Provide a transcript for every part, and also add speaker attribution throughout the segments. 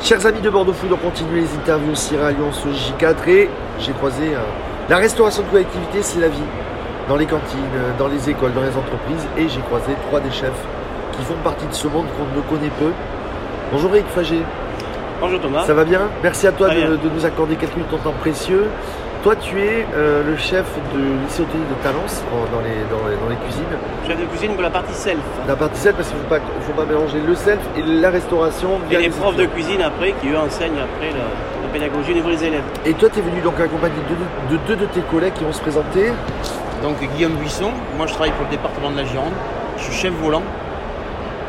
Speaker 1: Chers amis de Bordeaux Food, on continue les interviews Sierra Alliance J4 et j'ai croisé euh, la restauration de collectivité, c'est la vie. Dans les cantines, euh, dans les écoles, dans les entreprises et j'ai croisé trois des chefs qui font partie de ce monde qu'on ne connaît peu. Bonjour Eric Fagé.
Speaker 2: Bonjour Thomas.
Speaker 1: Ça va bien? Merci à toi de nous accorder quelques minutes de ton temps précieux. Toi, tu es euh, le chef de lycée hôtelier de Talence en- dans les, dans, les, dans les cuisines.
Speaker 2: Chef de cuisine pour la partie self.
Speaker 1: La partie self, parce qu'il ne faut pas, il faut pas mélanger le self et la restauration.
Speaker 2: Et
Speaker 1: via
Speaker 2: les
Speaker 1: les
Speaker 2: profs de
Speaker 1: étudiants.
Speaker 2: cuisine après qui eux enseignent après la, la pédagogie au niveau des élèves.
Speaker 1: Et toi, tu es venu donc accompagné de, de deux de tes collègues qui vont se présenter.
Speaker 3: Donc Guillaume Buisson, moi je travaille pour le département de la Gironde, je suis chef volant.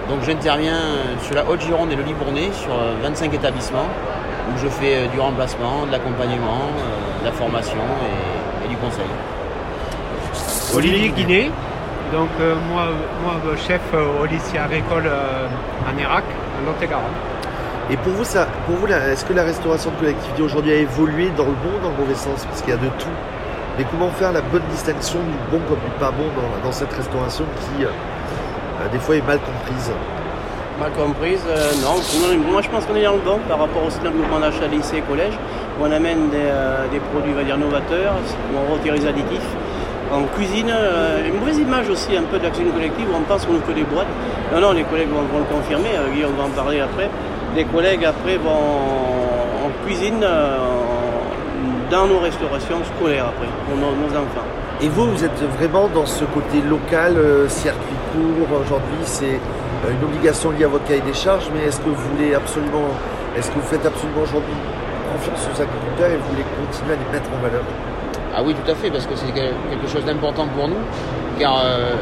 Speaker 3: Donc j'interviens euh, sur la Haute-Gironde et le Libournais sur euh, 25 établissements où je fais euh, du remplacement, de l'accompagnement, euh, de la formation et, et du conseil.
Speaker 4: Olivier Guinet, donc euh, moi, moi euh, chef euh, au lycée agricole euh, en Irak, en Lot-et-Garonne.
Speaker 1: Et pour vous, ça, pour vous, est-ce que la restauration de collectivité aujourd'hui a évolué dans le bon ou dans le mauvais sens? Parce qu'il y a de tout. Mais comment faire la bonne distinction du bon comme du pas bon dans, dans cette restauration qui, euh, des fois, est mal comprise?
Speaker 2: Mal comprise, euh, non. Moi, je pense qu'on est dans le bon par rapport aussi le mouvement d'achat lycée et collège on amène des, euh, produits on va dire, novateurs, on retire les additifs. En cuisine, euh, une mauvaise image aussi un peu de la collective où on pense qu'on ne fait des boîtes. Non, non, les collègues vont, le confirmer, euh, Guillaume va en parler après. Les collègues après vont en cuisine dans nos restaurations scolaires après, pour nos, enfants.
Speaker 1: Et vous, vous êtes vraiment dans ce côté local, circuit court. Aujourd'hui, c'est une obligation liée à votre cahier des charges, mais est-ce que vous voulez absolument, est-ce que vous faites absolument aujourd'hui confiance aux agriculteurs et vous voulez continuer à les mettre en valeur
Speaker 3: Ah oui tout à fait parce que c'est quel- quelque chose d'important pour nous car euh,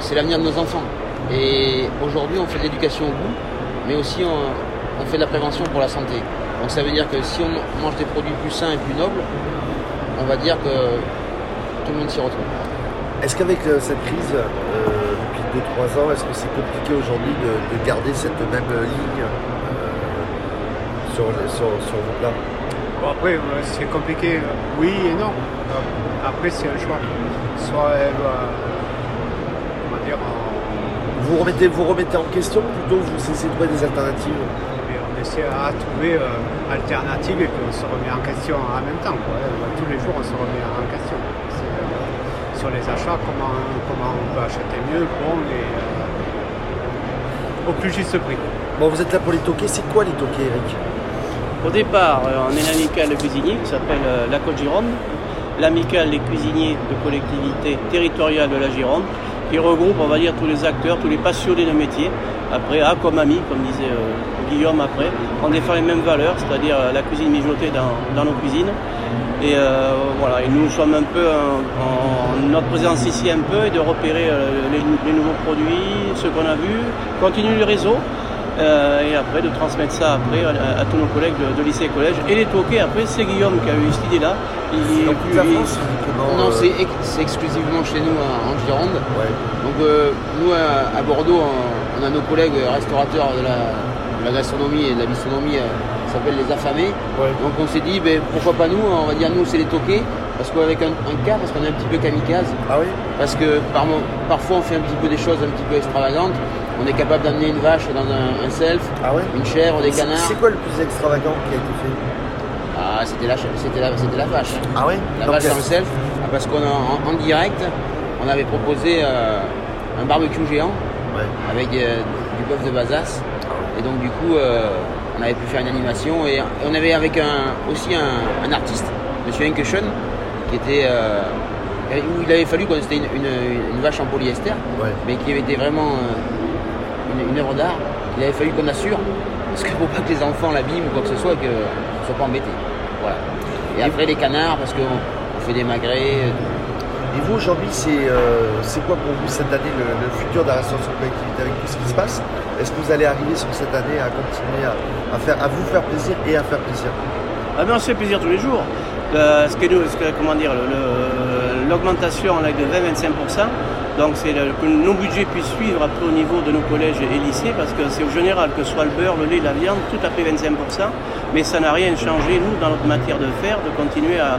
Speaker 3: c'est l'avenir de nos enfants. Et aujourd'hui on fait de l'éducation au goût mais aussi on, on fait de la prévention pour la santé. Donc ça veut dire que si on mange des produits plus sains et plus nobles, on va dire que tout le monde s'y retrouve.
Speaker 1: Est-ce qu'avec euh, cette crise, euh, depuis 2-3 ans, est-ce que c'est compliqué aujourd'hui de, de garder cette même ligne? Sur, le- sur, sur vos plats
Speaker 4: Bon, après, euh, c'est compliqué, euh, oui et non. Euh, Après, c'est un choix. Soit elle va, comment dire,
Speaker 1: vous remettez, vous remettez en question plutôt vous essayez de trouver des alternatives?
Speaker 4: Et on essaie à trouver euh, alternative et puis on se remet en question en même temps. quoi. Euh, Tous les jours, on se remet en question. Euh, sur les achats, comment, comment on peut acheter mieux, bon, et euh, au plus juste prix.
Speaker 1: Bon, vous êtes là pour les toquer. C'est quoi les toquer, Eric?
Speaker 2: Au départ, euh, on est l'amicale de cuisiniers qui s'appelle euh, la Côte Gironde, l'amicale des cuisiniers de collectivité territoriale de la Gironde, qui regroupe, on va dire, tous les acteurs, tous les passionnés de métier. Après, A comme ami, comme disait euh, Guillaume après, on défend les mêmes valeurs, c'est-à-dire la cuisine mijotée dans, nos cuisines. Et euh, voilà, et nous sommes un peu en, notre présence ici un peu et de repérer les, les nouveaux produits, ce qu'on a vu, continuer le réseau. Euh, et après de transmettre ça après à, à tous nos collègues de, de lycée et collège. Et les toqués, après, c'est Guillaume qui a eu cette idée-là. Il,
Speaker 1: Dans toute la
Speaker 2: il-
Speaker 1: France uniquement,
Speaker 3: Non,
Speaker 1: euh,
Speaker 3: c'est ex- c'est exclusivement chez nous en, en Gironde.
Speaker 1: ouais.
Speaker 3: Donc euh, nous à, à Bordeaux, on, on a nos collègues restaurateurs de la, de la gastronomie et de la bistronomie euh, qui s'appellent les affamés.
Speaker 1: Ouais.
Speaker 3: Donc on s'est dit ben, pourquoi pas nous, on va dire nous c'est les toqués, parce qu'avec un, un cas, parce qu'on est un petit peu kamikaze,
Speaker 1: Ah oui
Speaker 3: parce que par, parfois on fait un petit peu des choses un petit peu extravagantes. On est capable d'amener une vache dans un, un self,
Speaker 1: Ah ouais
Speaker 3: une chèvre, des
Speaker 1: C'est-
Speaker 3: canards.
Speaker 1: C'est quoi le plus extravagant qui a été fait
Speaker 3: Ah c'était la, c'était la, c'était la vache.
Speaker 1: Ah ouais
Speaker 3: La
Speaker 1: Donc,
Speaker 3: vache dans le self, ah, parce qu'en en, en direct, on avait proposé euh, un barbecue géant
Speaker 1: Ouais.
Speaker 3: avec euh, du bœuf de Bazas. Et donc du coup, euh, on avait pu faire une animation et, et on avait avec un, aussi un, un artiste, Monsieur Henkeshen, qui était où il avait fallu qu'on c'était une, une- une vache en polyester,
Speaker 1: Ouais.
Speaker 3: mais qui avait été vraiment une, une œuvre d'art. Il avait fallu qu'on assure, parce qu'il ne faut pas que les enfants l'abîment ou quoi que ce soit, et qu'ils ne soient pas embêtés. Voilà. Et après les canards, parce qu'on on fait des magrets. euh,
Speaker 1: Et vous, aujourd'hui, c'est euh, c'est quoi pour vous cette année le, le futur de la restauration de collectivité avec tout ce qui se passe? Est-ce que vous allez arriver sur cette année à continuer à, à faire, à vous faire plaisir et à faire plaisir?
Speaker 2: Ah ben on se fait plaisir tous les jours. Le- ce que nous, ce que- comment dire, l'augmentation de 20-25%, donc c'est que nos budgets puissent suivre après au niveau de nos collèges et lycées, parce que c'est au général, que ce soit le beurre, le lait, la viande, tout à fait 25%, mais ça n'a rien changé, nous, dans notre matière de faire, de continuer à,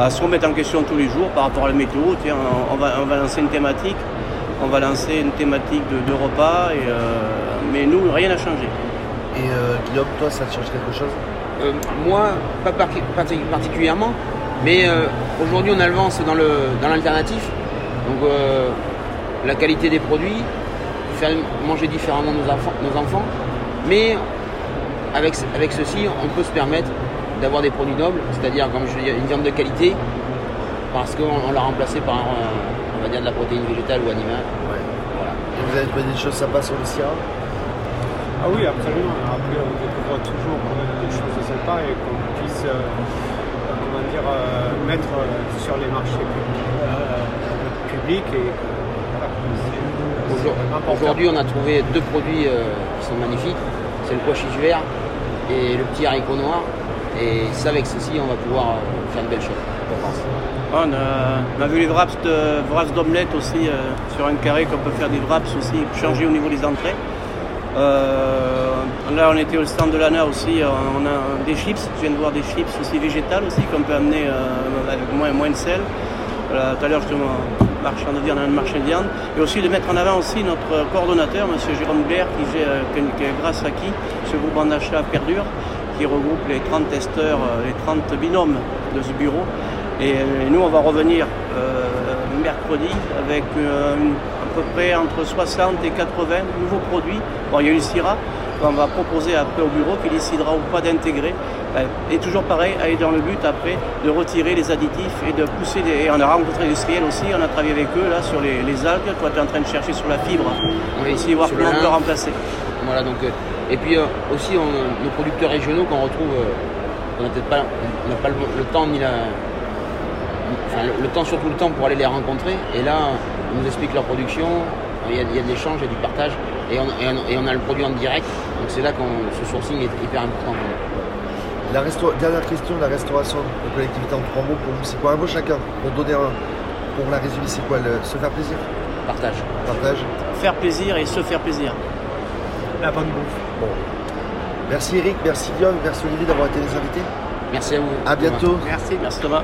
Speaker 2: à se remettre en question tous les jours par rapport à la météo. Tiens, on, va, on va lancer une thématique, on va lancer une thématique de, de repas, et, euh, mais nous, rien n'a changé.
Speaker 1: Et euh, Guillaume, toi, ça te change quelque chose?
Speaker 3: Euh, moi, pas par- parti- particulièrement, mais euh, aujourd'hui on avance dans le dans l'alternatif. Donc euh, la qualité des produits, faire manger différemment nos enfants, nos enfants. Mais avec, avec ceci, on peut se permettre d'avoir des produits nobles, c'est-à-dire comme je dis, une viande de qualité, parce qu'on on l'a remplacé par on va dire de la protéine végétale ou animale.
Speaker 1: Ouais.
Speaker 3: Voilà.
Speaker 1: Et vous avez trouvé des choses sympas sur le Sierra
Speaker 4: Ah oui, absolument. Après, on découvre toujours quand même des choses sympas et qu'on puisse euh, comment dire, euh, mettre euh, sur les marchés publics, euh, publics et voilà, c'est- c'est
Speaker 3: Aujourd-
Speaker 4: vraiment important.
Speaker 3: Aujourd'hui, on a trouvé deux produits euh, qui sont magnifiques. C'est le pois chiche vert et le petit haricot noir. Et ça, avec ceci, on va pouvoir euh, faire de belles choses, je pense.
Speaker 2: On a, on a vu les wraps de wraps d'omelette aussi euh, sur un carré qu'on peut faire des wraps aussi, changer au niveau des entrées. Euh, là on était au stand de l'ANA aussi, on a des chips, je viens de voir des chips aussi végétales aussi qu'on peut amener euh, avec moins, moins de sel. Voilà, tout à l'heure justement marchand de viande, un marché de viande. Et aussi de mettre en avant aussi notre coordonnateur, M. Jérôme Blair, qui, gère, euh, est grâce à qui ce groupement d'achat perdure, qui regroupe les 30 testeurs, euh, les 30 binômes de ce bureau. Et euh, nous, on va revenir mercredi avec une- à peu près entre 60 et 80 nouveaux produits. Bon, il y a eu le Syrah qu'on va proposer après au bureau qui décidera ou pas d'intégrer. Et toujours pareil, aller dans le but après de retirer les additifs et de pousser des... Et on a rencontré des industriels aussi, on a travaillé avec eux là sur les, les algues. Toi, tu es en train de chercher sur la fibre.
Speaker 3: Oui,
Speaker 2: aussi voir comment on peut remplacer.
Speaker 3: Voilà, donc, euh, et puis euh, aussi, on- nos producteurs régionaux qu'on retrouve, euh, on n'a peut-être pas, on n'a pas le, le temps ni la. Enfin, le, le temps, surtout le temps pour aller les rencontrer. Et là, on nous explique leur production, il y a, il y a de l'échange, il y a du partage, et on, et on- et on a le produit en direct. Donc c'est là que ce sourcing est hyper important.
Speaker 1: La resta- Dernière question, la restauration de collectivité en trois mots pour vous, c'est quoi Un mot chacun? Pour donner un. Pour la résumer, c'est quoi le... Se faire plaisir?
Speaker 3: Partage.
Speaker 1: Partage
Speaker 2: Faire plaisir et se faire plaisir.
Speaker 4: La bonne bouffe.
Speaker 1: Bon. Merci Eric, merci Guillaume, merci Olivier d'avoir été les invités.
Speaker 3: Merci à vous.
Speaker 1: À bientôt.
Speaker 4: Merci.
Speaker 2: Merci Thomas.